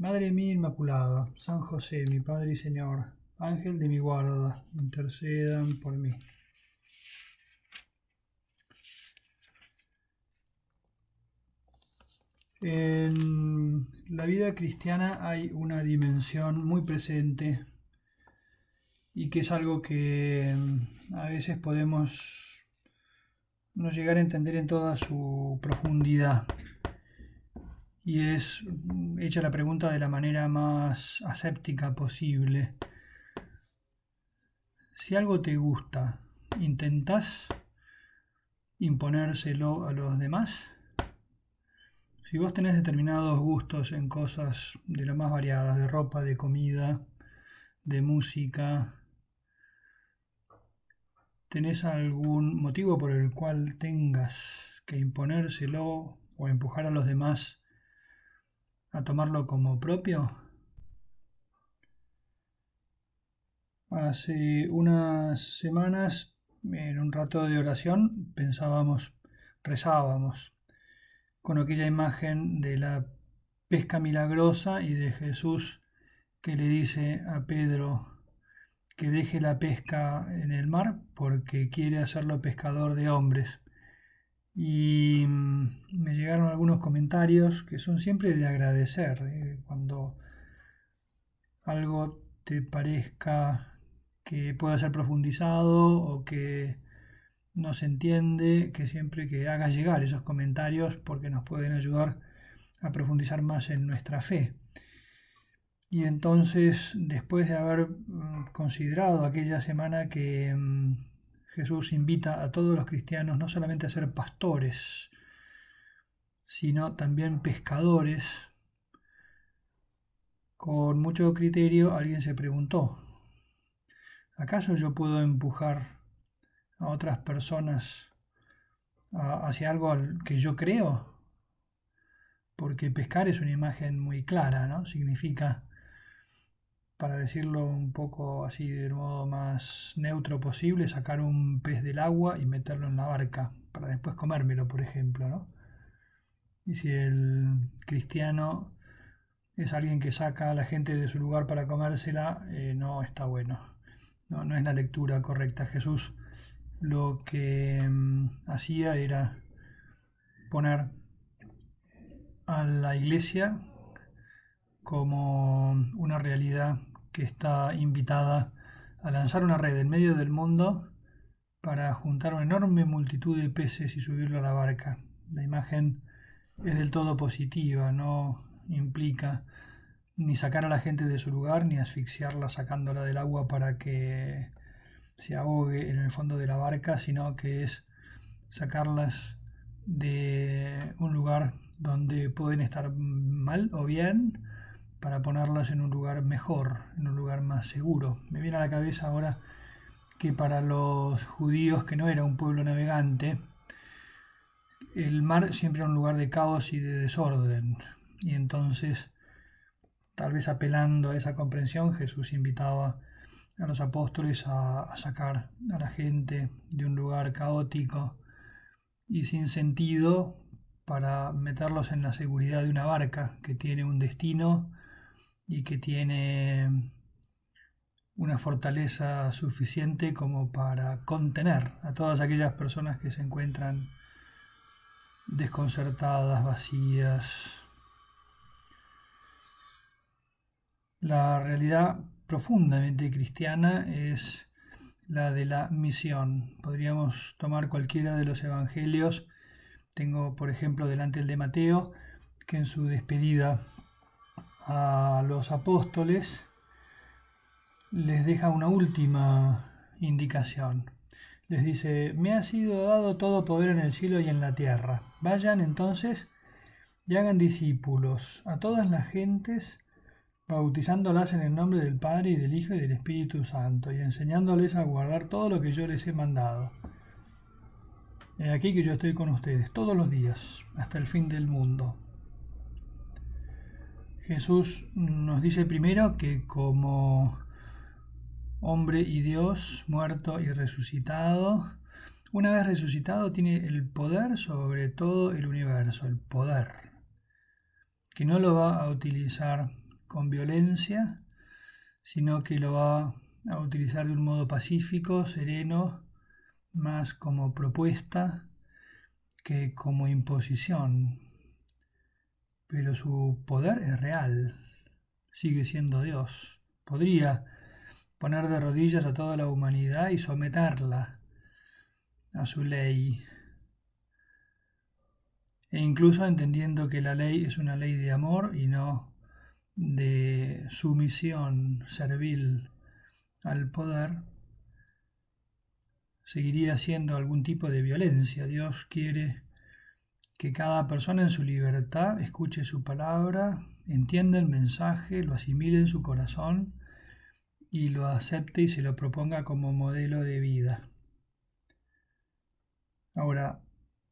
Madre mía Inmaculada, San José, mi Padre y Señor, Ángel de mi guarda, intercedan por mí. En la vida cristiana hay una dimensión muy presente y que es algo que mm, a veces podemos no llegar a entender en toda su profundidad y es mm, hecha la pregunta de la manera más aséptica posible. Si algo te gusta, ¿intentás imponérselo a los demás? Si vos tenés determinados gustos en cosas de lo más variadas, de ropa, de comida, de música, ¿tenés algún motivo por el cual tengas que imponérselo o empujar a los demás a tomarlo como propio? Hace unas semanas, en un rato de oración, pensábamos, rezábamos con aquella imagen de la pesca milagrosa y de Jesús que le dice a Pedro que deje la pesca en el mar porque quiere hacerlo pescador de hombres y mm, me llegaron algunos comentarios que son siempre de agradecer. Eh, cuando algo te parezca que pueda ser profundizado o que no se entiende, que siempre que hagas llegar esos comentarios porque nos pueden ayudar a profundizar más en nuestra fe. Y entonces, después de haber mm, considerado aquella semana que mm, Jesús invita a todos los cristianos no solamente a ser pastores, sino también pescadores. Con mucho criterio alguien se preguntó, ¿acaso yo puedo empujar a otras personas hacia algo que yo creo? Porque pescar es una imagen muy clara, ¿no? Significa para decirlo un poco así de modo más neutro posible, sacar un pez del agua y meterlo en la barca, para después comérmelo, por ejemplo, ¿no? Y si el cristiano es alguien que saca a la gente de su lugar para comérsela, eh, no está bueno. No, no es la lectura correcta. Jesús lo que mm, hacía era poner a la iglesia como una realidad que está invitada a lanzar una red en medio del mundo para juntar una enorme multitud de peces y subirlo a la barca. La imagen es del todo positiva, no implica ni sacar a la gente de su lugar, ni asfixiarla sacándola del agua para que se ahogue en el fondo de la barca, sino que es sacarlas de un lugar donde pueden estar mal o bien, para ponerlas en un lugar mejor, en un lugar más seguro. Me viene a la cabeza ahora que para los judíos, que no era un pueblo navegante, el mar siempre era un lugar de caos y de desorden. Y entonces, tal vez apelando a esa comprensión, Jesús invitaba a los apóstoles a, a sacar a la gente de un lugar caótico y sin sentido para meterlos en la seguridad de una barca que tiene un destino y que tiene una fortaleza suficiente como para contener a todas aquellas personas que se encuentran desconcertadas, vacías. La realidad profundamente cristiana es la de la misión. Podríamos tomar cualquiera de los evangelios. Tengo, por ejemplo, delante el de Mateo, que en su despedida a los apóstoles les deja una última indicación. Les dice, me ha sido dado todo poder en el cielo y en la tierra. Vayan entonces y hagan discípulos a todas las gentes, bautizándolas en el nombre del Padre y del Hijo y del Espíritu Santo, y enseñándoles a guardar todo lo que yo les he mandado. He aquí que yo estoy con ustedes todos los días, hasta el fin del mundo. Jesús nos dice primero que como hombre y Dios, muerto y resucitado, una vez resucitado tiene el poder sobre todo el universo, el poder, que no lo va a utilizar con violencia, sino que lo va a utilizar de un modo pacífico, sereno, más como propuesta que como imposición. Pero su poder es real, sigue siendo Dios. Podría poner de rodillas a toda la humanidad y someterla a su ley. E incluso entendiendo que la ley es una ley de amor y no de sumisión servil al poder, seguiría siendo algún tipo de violencia. Dios quiere que cada persona en su libertad escuche su palabra, entienda el mensaje, lo asimile en su corazón y lo acepte y se lo proponga como modelo de vida. Ahora,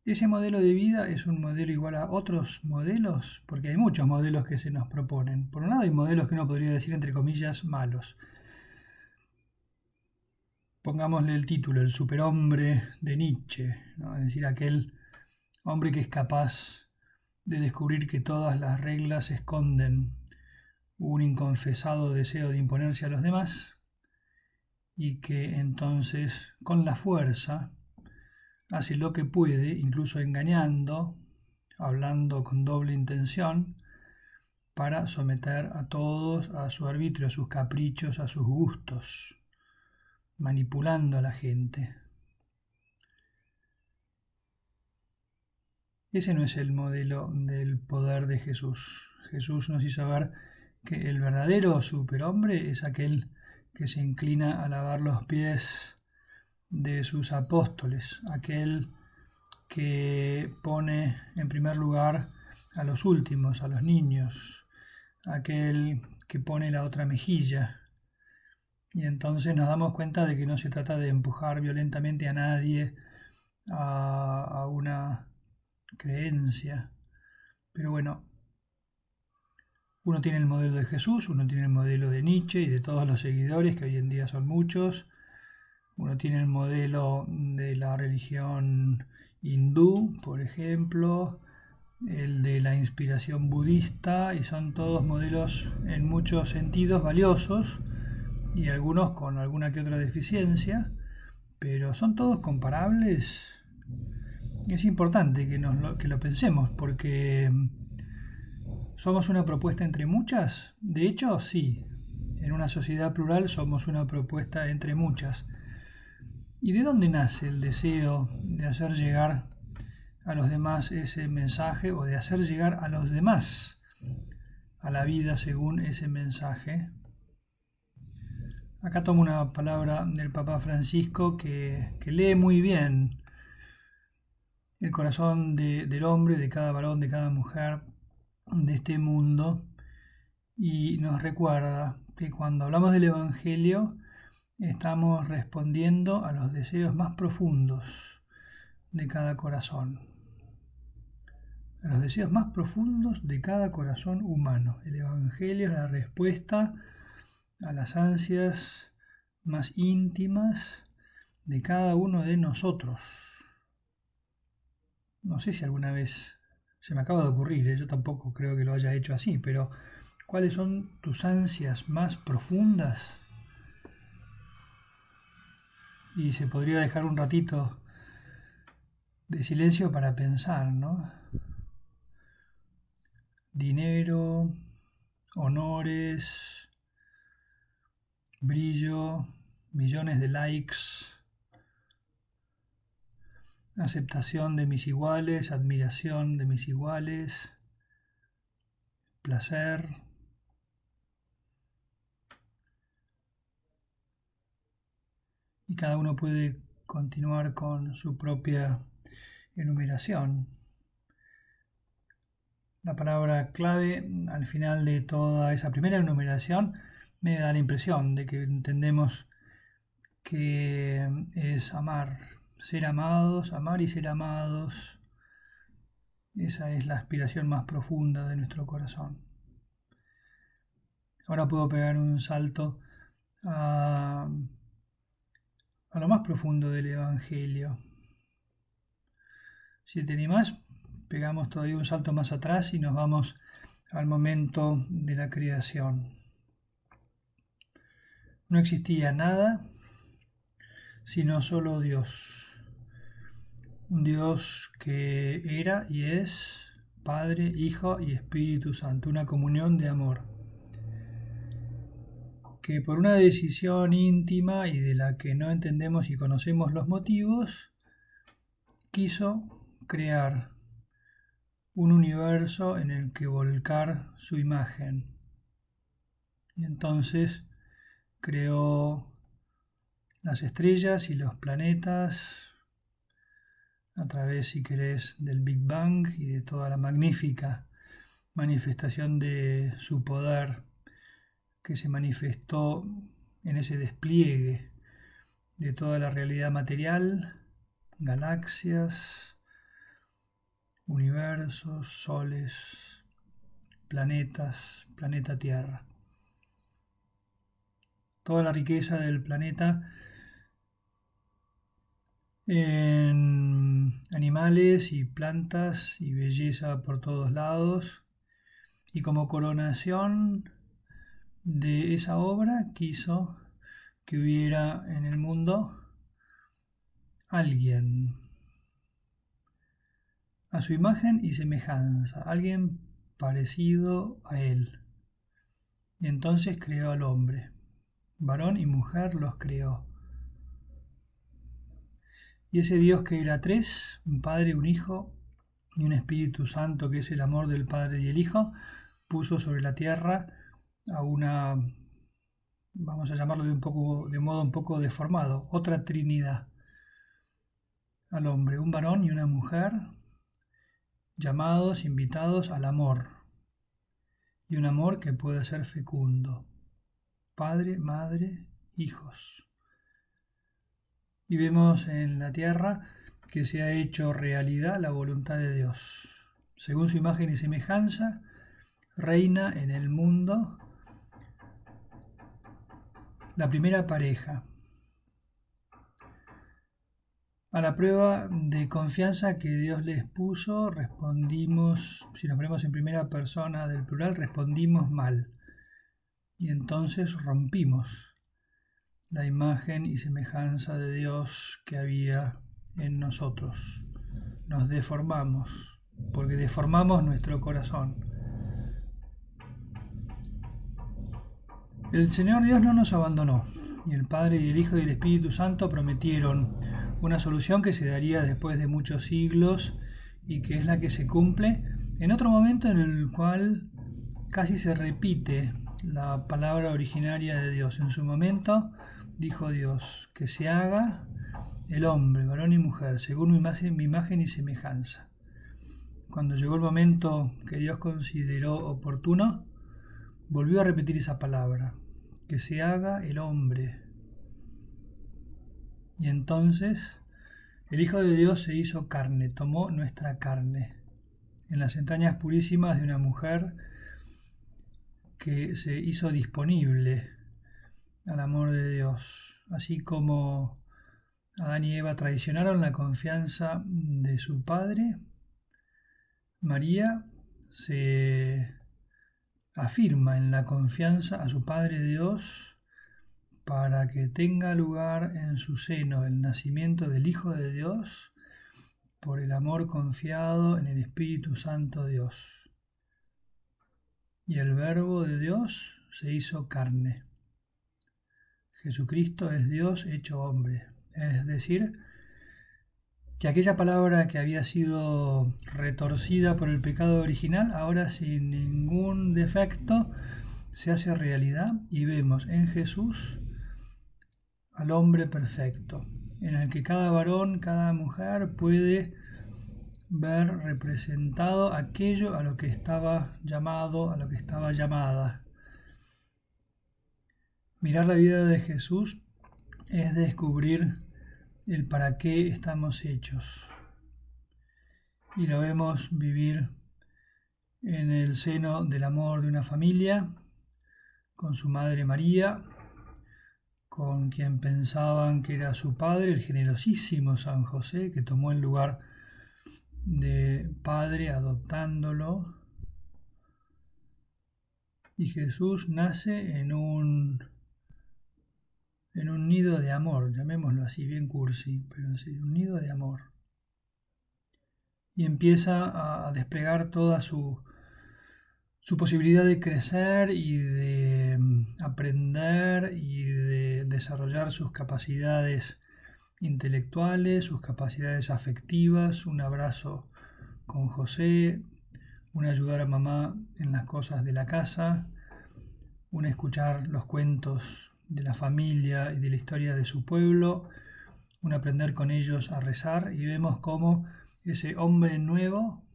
ese modelo de vida es un modelo igual a otros modelos, porque hay muchos modelos que se nos proponen. Por un lado hay modelos que uno podría decir entre comillas malos, pongámosle el título, el superhombre de Nietzsche, es decir, aquel hombre que es capaz de descubrir que todas las reglas esconden un inconfesado deseo de imponerse a los demás y que entonces con la fuerza hace lo que puede, incluso engañando, hablando con doble intención, para someter a todos a su arbitrio, a sus caprichos, a sus gustos manipulando a la gente. Ese no es el modelo del poder de Jesús. Jesús nos hizo ver que el verdadero superhombre es aquel que se inclina a lavar los pies de sus apóstoles, aquel que pone en primer lugar a los últimos, a los niños, aquel que pone la otra mejilla, y entonces nos damos cuenta de que no se trata de empujar violentamente a nadie a, una creencia. Pero bueno, uno tiene el modelo de Jesús, uno tiene el modelo de Nietzsche y de todos los seguidores, que hoy en día son muchos. Uno tiene el modelo de la religión hindú, por ejemplo, el de la inspiración budista, y son todos modelos en muchos sentidos valiosos y algunos con alguna que otra deficiencia, pero son todos comparables. Es importante que, nos lo, que lo pensemos porque somos una propuesta entre muchas. De hecho, sí, en una sociedad plural somos una propuesta entre muchas. ¿Y de dónde nace el deseo de hacer llegar a los demás ese mensaje o de hacer llegar a los demás a la vida según ese mensaje? Acá tomo una palabra del Papa Francisco que, lee muy bien el corazón del hombre, de cada varón, de cada mujer de este mundo y nos recuerda que cuando hablamos del Evangelio estamos respondiendo a los deseos más profundos de cada corazón. A los deseos más profundos de cada corazón humano. El Evangelio es la respuesta a las ansias más íntimas de cada uno de nosotros. No sé si alguna vez se me acaba de ocurrir, ¿eh? yo tampoco creo que lo haya hecho así, pero ¿cuáles son tus ansias más profundas? Y se podría dejar un ratito de silencio para pensar, ¿no? Dinero, honores, brillo, millones de likes, aceptación de mis iguales, admiración de mis iguales, placer. Y cada uno puede continuar con su propia enumeración. la palabra clave al final de toda esa primera enumeración me da la impresión de que entendemos que es amar, ser amados, amar y ser amados. Esa es la aspiración más profunda de nuestro corazón. Ahora puedo pegar un salto a, lo más profundo del Evangelio. Si te más, pegamos todavía un salto más atrás y nos vamos al momento de la creación. No existía nada sino solo Dios. Un Dios que era y es Padre, Hijo y Espíritu Santo, una comunión de amor, que por una decisión íntima y de la que no entendemos y conocemos los motivos, quiso crear un universo en el que volcar su imagen. Y entonces creó las estrellas y los planetas a través, si querés, del Big Bang y de toda la magnífica manifestación de su poder que se manifestó en ese despliegue de toda la realidad material, galaxias, universos, soles, planetas, planeta Tierra. Toda la riqueza del planeta en animales y plantas y belleza por todos lados. Y como coronación de esa obra quiso que hubiera en el mundo alguien a su imagen y semejanza, alguien parecido a él. Y entonces creó al hombre, varón y mujer los creó. Y ese Dios que era tres, un Padre, un Hijo y un Espíritu Santo, que es el amor del Padre y el Hijo, puso sobre la tierra a una, vamos a llamarlo de, un poco, de modo un poco deformado, otra Trinidad. Al hombre, un varón y una mujer, llamados, invitados al amor, y un amor que puede ser fecundo, padre, madre, hijos y vemos en la tierra que se ha hecho realidad la voluntad de Dios. Según su imagen y semejanza, reina en el mundo la primera pareja. A la prueba de confianza que Dios les puso, respondimos, si nos ponemos en primera persona del plural, respondimos mal. Y entonces rompimos la imagen y semejanza de Dios que había en nosotros. Nos deformamos, porque deformamos nuestro corazón. El Señor Dios no nos abandonó, y el Padre y el Hijo y el Espíritu Santo prometieron una solución que se daría después de muchos siglos y que es la que se cumple en otro momento en el cual casi se repite la palabra originaria de Dios. En su momento dijo Dios, que se haga el hombre, varón y mujer, según mi imagen, y semejanza. Cuando llegó el momento que Dios consideró oportuno, volvió a repetir esa palabra, que se haga el hombre. Y entonces el Hijo de Dios se hizo carne, tomó nuestra carne, en las entrañas purísimas de una mujer que se hizo disponible al amor de Dios, así como Adán y Eva traicionaron la confianza de su padre, María se afirma en la confianza a su Padre Dios para que tenga lugar en su seno el nacimiento del Hijo de Dios por el amor confiado en el Espíritu Santo Dios. Y el Verbo de Dios se hizo carne. Jesucristo es Dios hecho hombre. Es decir, que aquella palabra que había sido retorcida por el pecado original, ahora sin ningún defecto, se hace realidad y vemos en Jesús al hombre perfecto, en el que cada varón, cada mujer puede ver representado aquello a lo que estaba llamado, a lo que estaba llamada. Mirar la vida de Jesús es descubrir el para qué estamos hechos. Y lo vemos vivir en el seno del amor de una familia, con su madre María, con quien pensaban que era su padre, el generosísimo San José, que tomó el lugar de padre adoptándolo. Y Jesús nace en un, en un nido de amor, llamémoslo así, bien cursi, pero sí, un nido de amor. Y empieza a desplegar toda su, su posibilidad de crecer y de mm, aprender y de desarrollar sus capacidades intelectuales, sus capacidades afectivas, un abrazo con José, un ayudar a mamá en las cosas de la casa, un escuchar los cuentos de la familia y de la historia de su pueblo, un aprender con ellos a rezar y vemos cómo ese hombre nuevo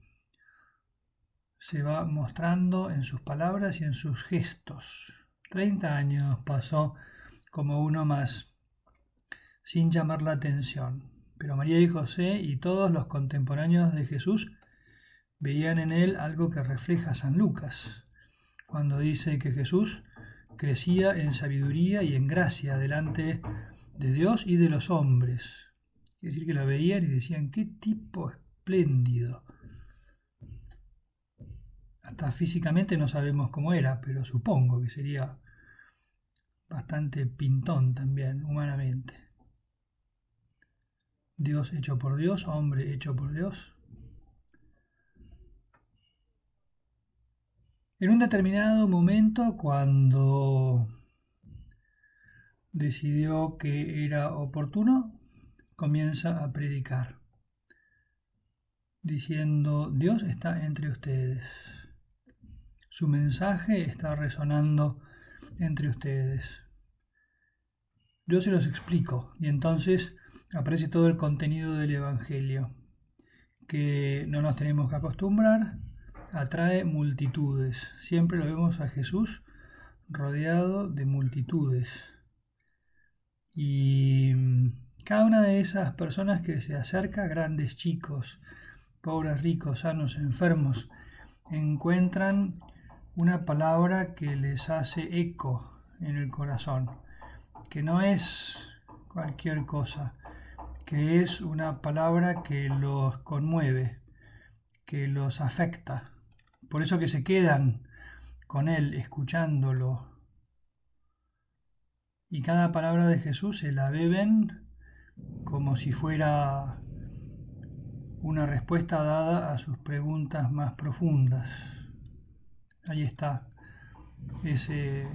se va mostrando en sus palabras y en sus gestos. Treinta años pasó como uno más, sin llamar la atención, pero María y José y todos los contemporáneos de Jesús veían en él algo que refleja San Lucas, cuando dice que Jesús crecía en sabiduría y en gracia delante de Dios y de los hombres. Es decir, que lo veían y decían, qué tipo espléndido hasta físicamente no sabemos cómo era, pero supongo que sería bastante pintón también, humanamente. Dios hecho por Dios, hombre hecho por Dios. En un determinado momento, cuando decidió que era oportuno, comienza a predicar, diciendo, Dios está entre ustedes su mensaje está resonando entre ustedes. Yo se los explico y entonces aparece todo el contenido del Evangelio, que no nos tenemos que acostumbrar, atrae multitudes. Siempre lo vemos a Jesús rodeado de multitudes. Y cada una de esas personas que se acerca, grandes, chicos, pobres, ricos, sanos, enfermos, encuentran una palabra que les hace eco en el corazón, que no es cualquier cosa, que es una palabra que los conmueve, que los afecta. Por eso que se quedan con Él, escuchándolo. Y cada palabra de Jesús se la beben como si fuera una respuesta dada a sus preguntas más profundas. Ahí está ese,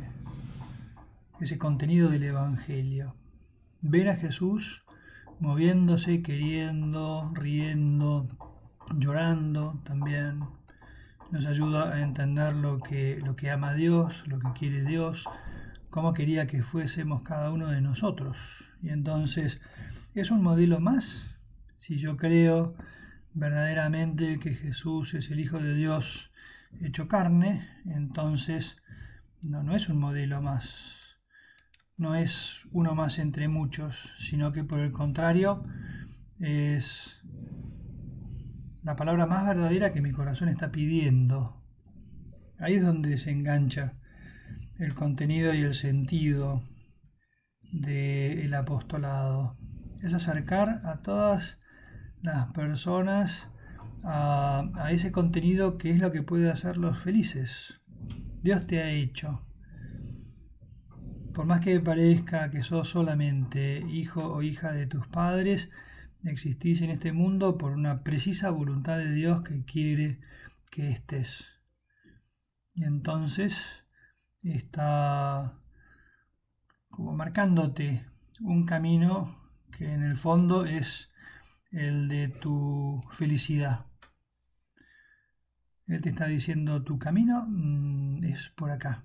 ese contenido del Evangelio. Ver a Jesús moviéndose, queriendo, riendo, llorando también. Nos ayuda a entender lo que, lo que ama Dios, lo que quiere Dios, cómo quería que fuésemos cada uno de nosotros. Y entonces es un modelo más. Si yo creo verdaderamente que Jesús es el Hijo de Dios, hecho carne, entonces no, no es un modelo más, no es uno más entre muchos, sino que por el contrario es la palabra más verdadera que mi corazón está pidiendo. Ahí es donde se engancha el contenido y el sentido del apostolado. Es acercar a todas las personas a, ese contenido que es lo que puede hacerlos felices. Dios te ha hecho. Por más que parezca que sos solamente hijo o hija de tus padres, existís en este mundo por una precisa voluntad de Dios que quiere que estés. Y entonces está como marcándote un camino que en el fondo es el de tu felicidad. Él te está diciendo, tu camino mm, es por acá.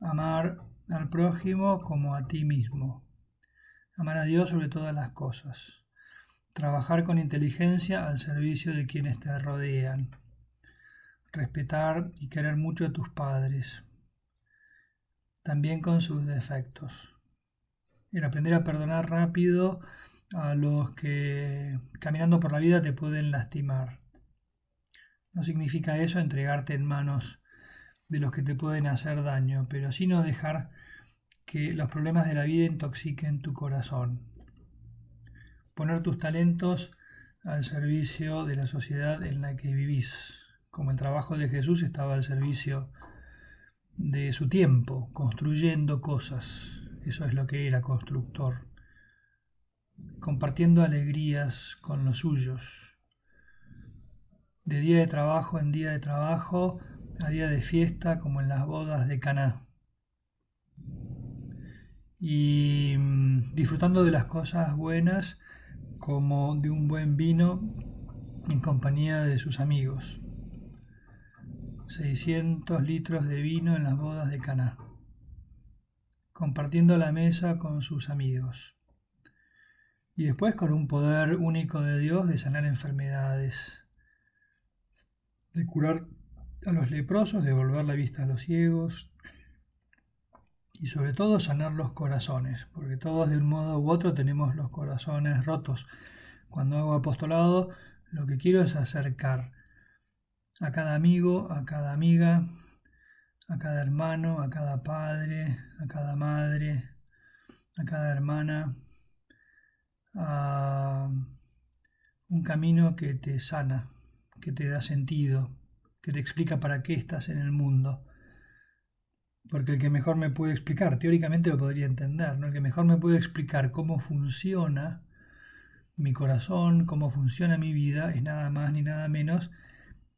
Amar al prójimo como a ti mismo. Amar a Dios sobre todas las cosas. trabajar con inteligencia al servicio de quienes te rodean, respetar y querer mucho a tus padres, también con sus defectos, el aprender a perdonar rápido a los que caminando por la vida te pueden lastimar. No significa eso entregarte en manos de los que te pueden hacer daño, pero sino dejar que los problemas de la vida intoxiquen tu corazón. Poner tus talentos al servicio de la sociedad en la que vivís, como el trabajo de Jesús estaba al servicio de su tiempo, construyendo cosas. Eso es lo que era constructor. Compartiendo alegrías con los suyos. De día de trabajo en día de trabajo, a día de fiesta, como en las bodas de Caná y mm, disfrutando de las cosas buenas como de un buen vino en compañía de sus amigos. 600 litros de vino en las bodas de Caná, compartiendo la mesa con sus amigos. Y después con un poder único de Dios de sanar enfermedades, de curar a los leprosos, de volver la vista a los ciegos, y sobre todo sanar los corazones, porque todos de un modo u otro tenemos los corazones rotos. Cuando hago apostolado, lo que quiero es acercar a cada amigo, a cada amiga, a cada hermano, a cada padre, a cada madre, a cada hermana, a un camino que te sana, que te da sentido, que te explica para qué estás en el mundo porque el que mejor me puede explicar, teóricamente lo podría entender, ¿no? el que mejor me puede explicar cómo funciona mi corazón, cómo funciona mi vida, es nada más ni nada menos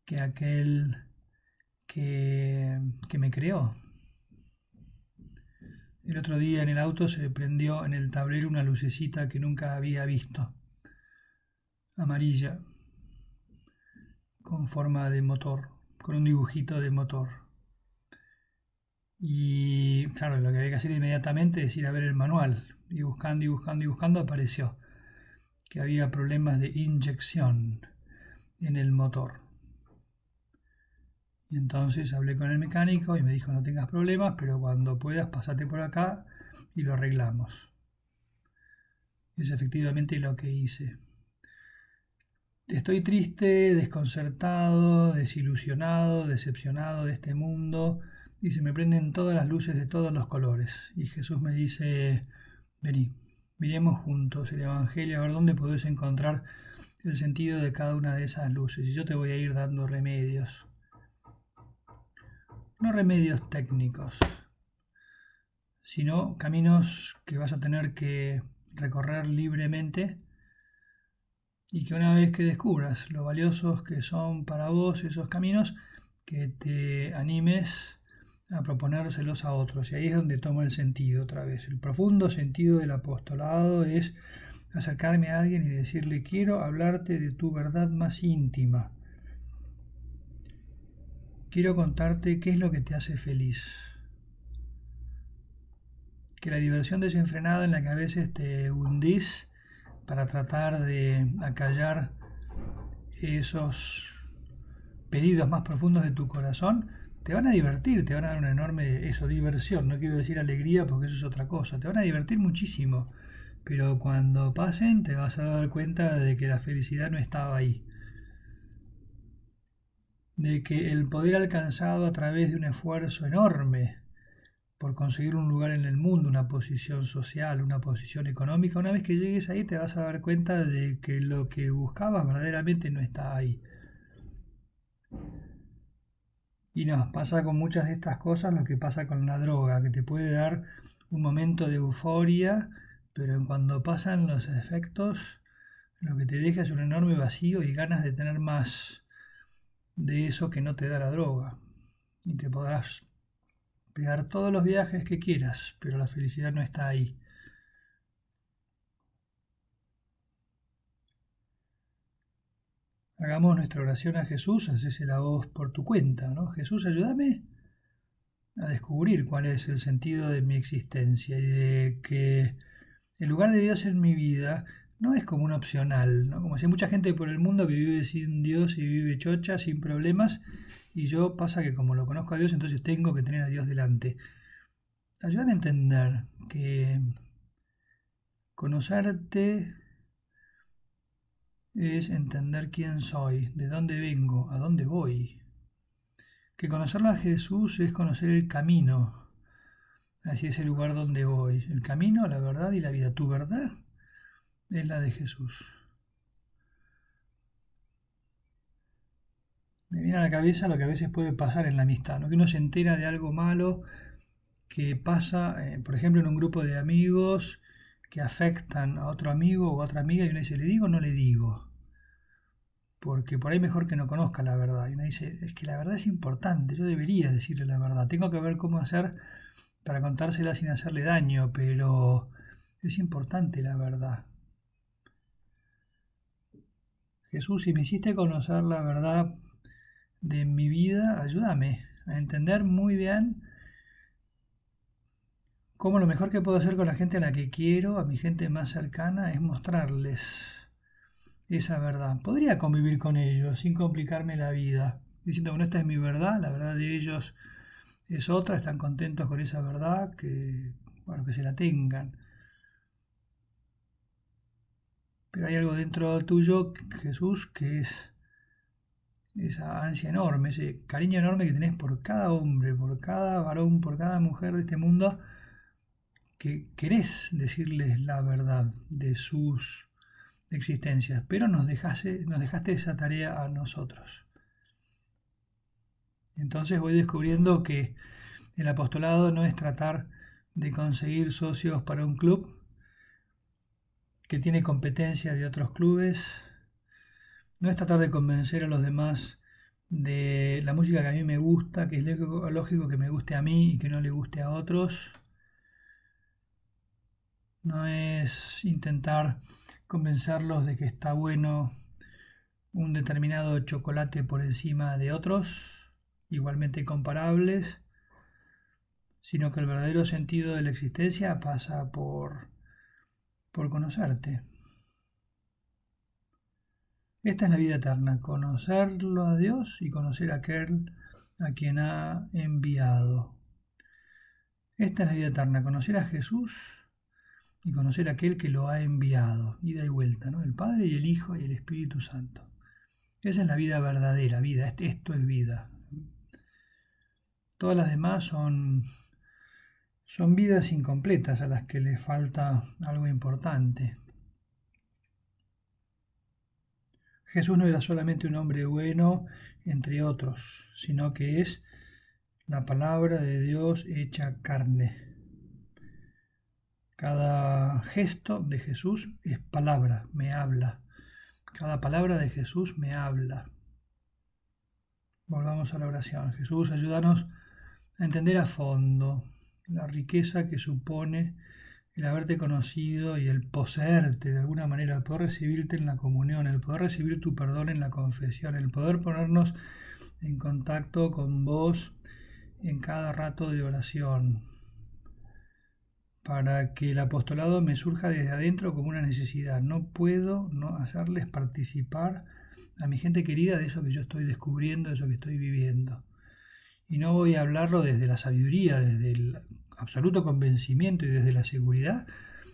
que aquel que, que me creó. El otro día en el auto se prendió en el tablero una lucecita que nunca había visto, amarilla, con forma de motor, con un dibujito de motor. Y claro, lo que había que hacer inmediatamente es ir a ver el manual. Y buscando y buscando y buscando apareció que había problemas de inyección en el motor. Y entonces hablé con el mecánico y me dijo no tengas problemas, pero cuando puedas pasate por acá y lo arreglamos. Es efectivamente lo que hice. Estoy triste, desconcertado, desilusionado, decepcionado de este mundo y se me prenden todas las luces de todos los colores. Y Jesús me dice, vení, miremos juntos el Evangelio a ver dónde podés encontrar el sentido de cada una de esas luces. Y yo te voy a ir dando remedios. No remedios técnicos, sino caminos que vas a tener que recorrer libremente y que una vez que descubras lo valiosos que son para vos esos caminos, que te animes a proponérselos a otros. Y ahí es donde toma el sentido otra vez. El profundo sentido del apostolado es acercarme a alguien y decirle, quiero hablarte de tu verdad más íntima. Quiero contarte qué es lo que te hace feliz. Que la diversión desenfrenada en la que a veces te hundís para tratar de acallar esos pedidos más profundos de tu corazón, te van a divertir, te van a dar una enorme, eso, diversión, no quiero decir alegría porque eso es otra cosa, te van a divertir muchísimo, pero cuando pasen te vas a dar cuenta de que la felicidad no estaba ahí, de que el poder alcanzado a través de un esfuerzo enorme por conseguir un lugar en el mundo, una posición social, una posición económica, una vez que llegues ahí te vas a dar cuenta de que lo que buscabas verdaderamente no está ahí. Y nos pasa con muchas de estas cosas lo que pasa con la droga, que te puede dar un momento de euforia, pero cuando pasan los efectos, lo que te deja es un enorme vacío y ganas de tener más de eso que no te da la droga. Y te podrás pegar todos los viajes que quieras, pero la felicidad no está ahí. Hagamos nuestra oración a Jesús, haces la voz por tu cuenta, ¿no? Jesús, ayúdame a descubrir cuál es el sentido de mi existencia y de que el lugar de Dios en mi vida no es como un opcional, ¿no? Como si hay mucha gente por el mundo que vive sin Dios y vive chocha, sin problemas, y yo pasa que como lo conozco a Dios, entonces tengo que tener a Dios delante. Ayúdame a entender que conocerte es entender quién soy, de dónde vengo, a dónde voy. Que conocerlo a Jesús es conocer el camino hacia ese lugar donde voy. El camino, la verdad y la vida. Tu verdad es la de Jesús. Me viene a la cabeza lo que a veces puede pasar en la amistad, ¿no? que uno se entera de algo malo que pasa, eh, por ejemplo, en un grupo de amigos que afectan a otro amigo o a otra amiga y uno dice, ¿le digo o no le digo? Porque por ahí mejor que no conozca la verdad. Y uno dice, es que la verdad es importante, yo debería decirle la verdad. Tengo que ver cómo hacer para contársela sin hacerle daño, pero es importante la verdad. Jesús, si me hiciste conocer la verdad de mi vida, ayúdame a entender muy bien cómo lo mejor que puedo hacer con la gente a la que quiero, a mi gente más cercana, es mostrarles esa verdad. Podría convivir con ellos sin complicarme la vida, diciendo, bueno, esta es mi verdad, la verdad de ellos es otra, están contentos con esa verdad, que, bueno, que se la tengan. Pero hay algo dentro tuyo, Jesús, que es esa ansia enorme, ese cariño enorme que tenés por cada hombre, por cada varón, por cada mujer de este mundo, que querés decirles la verdad de sus existencias, pero nos dejaste, nos dejaste esa tarea a nosotros. Entonces voy descubriendo que el apostolado no es tratar de conseguir socios para un club que tiene competencia de otros clubes, no es tratar de convencer a los demás de la música que a mí me gusta, que es lógico que me guste a mí y que no le guste a otros. No es intentar convencerlos de que está bueno un determinado chocolate por encima de otros, igualmente comparables, sino que el verdadero sentido de la existencia pasa por, por conocerte. Esta es la vida eterna, conocerlo a Dios y conocer a aquel a quien ha enviado. Esta es la vida eterna, conocer a Jesús y conocer a aquel que lo ha enviado, ida y vuelta, ¿no? El Padre y el Hijo y el Espíritu Santo. Esa es la vida verdadera, vida, esto es vida. Todas las demás son, son vidas incompletas a las que le falta algo importante. Jesús no era solamente un hombre bueno, entre otros, sino que es la palabra de Dios hecha carne. Cada gesto de Jesús es palabra, me habla. Cada palabra de Jesús me habla. Volvamos a la oración. Jesús, ayúdanos a entender a fondo la riqueza que supone el haberte conocido y el poseerte de alguna manera, el poder recibirte en la comunión, el poder recibir tu perdón en la confesión, el poder ponernos en contacto con vos en cada rato de oración, para que el apostolado me surja desde adentro como una necesidad. No puedo no hacerles participar a mi gente querida de eso que yo estoy descubriendo, de eso que estoy viviendo. Y no voy a hablarlo desde la sabiduría, desde el absoluto convencimiento y desde la seguridad,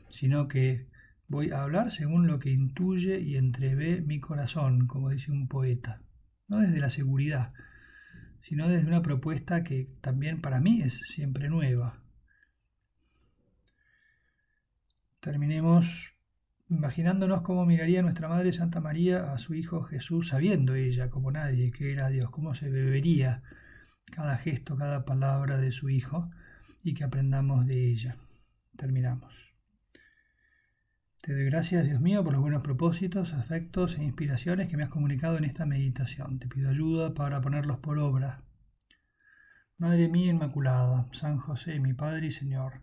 sino que voy a hablar según lo que intuye y entrevé mi corazón, como dice un poeta, no desde la seguridad, sino desde una propuesta que también para mí es siempre nueva. Terminemos imaginándonos cómo miraría nuestra Madre Santa María a su Hijo Jesús, sabiendo ella, como nadie, que era Dios, cómo se bebería cada gesto, cada palabra de su Hijo y que aprendamos de ella. Terminamos. Te doy gracias, Dios mío, por los buenos propósitos, afectos e inspiraciones que me has comunicado en esta meditación. Te pido ayuda para ponerlos por obra. Madre mía Inmaculada, San José, mi Padre y Señor,